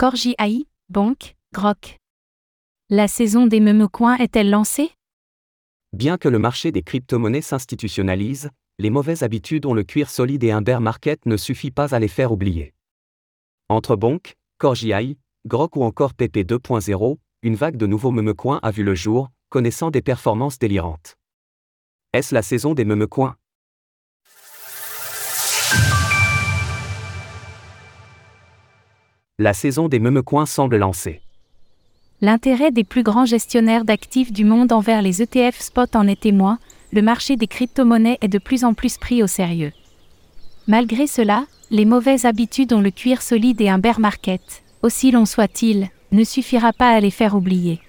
Corgi AI, Bonk, Grok. La saison des meme-coins est-elle lancée? Bien que le marché des crypto-monnaies s'institutionnalise, les mauvaises habitudes ont le cuir solide et un bear market ne suffit pas à les faire oublier. Entre Bonk, Corgi Grok ou encore PP 2.0, une vague de nouveaux meme-coins a vu le jour, connaissant des performances délirantes. Est-ce la saison des meme-coins? La saison des meme-coins semble lancée. L'intérêt des plus grands gestionnaires d'actifs du monde envers les ETF spot en est témoin, le marché des crypto-monnaies est de plus en plus pris au sérieux. Malgré cela, les mauvaises habitudes ont le cuir solide et un bear market, aussi long soit-il, ne suffira pas à les faire oublier.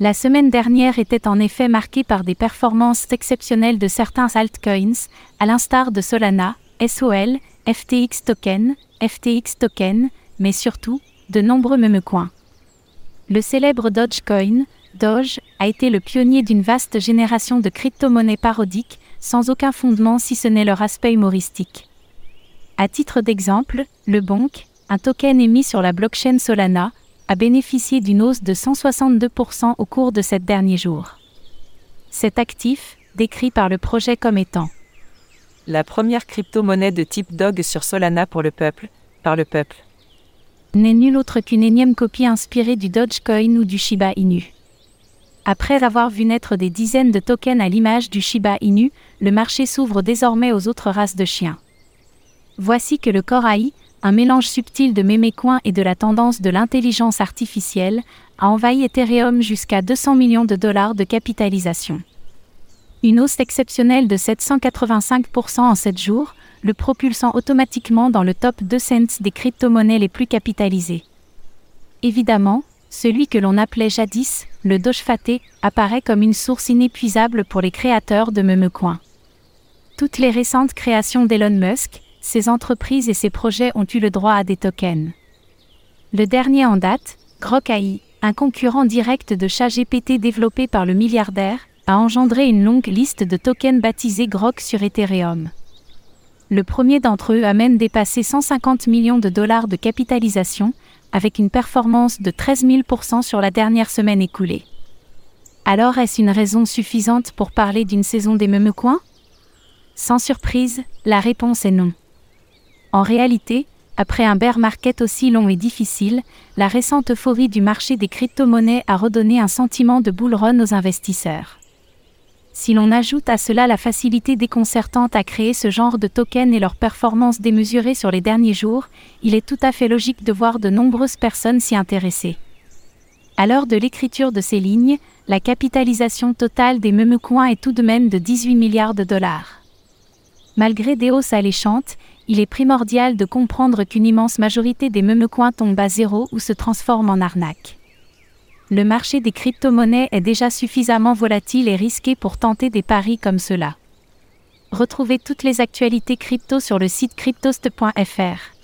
La semaine dernière était en effet marquée par des performances exceptionnelles de certains altcoins, à l'instar de Solana, SOL, FTX Token, FTX Token, mais surtout, de nombreux memecoins. Le célèbre Dogecoin, Doge, a été le pionnier d'une vaste génération de crypto-monnaies parodiques, sans aucun fondement si ce n'est leur aspect humoristique. À titre d'exemple, le Bonk, un token émis sur la blockchain Solana, a bénéficié d'une hausse de 162% au cours de ces derniers jours. Cet actif, décrit par le projet comme étant la première crypto-monnaie de type Dog sur Solana pour le peuple, par le peuple, n'est nul autre qu'une énième copie inspirée du Dogecoin ou du Shiba Inu. Après avoir vu naître des dizaines de tokens à l'image du Shiba Inu, le marché s'ouvre désormais aux autres races de chiens. Voici que le Korai, un mélange subtil de mémécoins et de la tendance de l'intelligence artificielle, a envahi Ethereum jusqu'à 200 millions de dollars de capitalisation. Une hausse exceptionnelle de 785% en 7 jours, le propulsant automatiquement dans le top 2 cents des crypto-monnaies les plus capitalisées. Évidemment, celui que l'on appelait jadis le Dogefaté apparaît comme une source inépuisable pour les créateurs de memecoins. Toutes les récentes créations d'Elon Musk, ses entreprises et ses projets ont eu le droit à des tokens. Le dernier en date, Grok AI, un concurrent direct de ChatGPT développé par le milliardaire, a engendré une longue liste de tokens baptisés Grok sur Ethereum. Le premier d'entre eux a même dépassé 150 millions de dollars de capitalisation, avec une performance de 13 000% sur la dernière semaine écoulée. Alors est-ce une raison suffisante pour parler d'une saison des memecoins Sans surprise, la réponse est non. En réalité, après un bear market aussi long et difficile, la récente euphorie du marché des crypto-monnaies a redonné un sentiment de bull run aux investisseurs. Si l'on ajoute à cela la facilité déconcertante à créer ce genre de tokens et leur performance démesurée sur les derniers jours, il est tout à fait logique de voir de nombreuses personnes s'y intéresser. À l'heure de l'écriture de ces lignes, la capitalisation totale des memecoins est tout de même de 18 milliards de dollars. Malgré des hausses alléchantes, il est primordial de comprendre qu'une immense majorité des memecoins tombe à zéro ou se transforme en arnaque le marché des crypto-monnaies est déjà suffisamment volatile et risqué pour tenter des paris comme cela. Retrouvez toutes les actualités crypto sur le site cryptost.fr.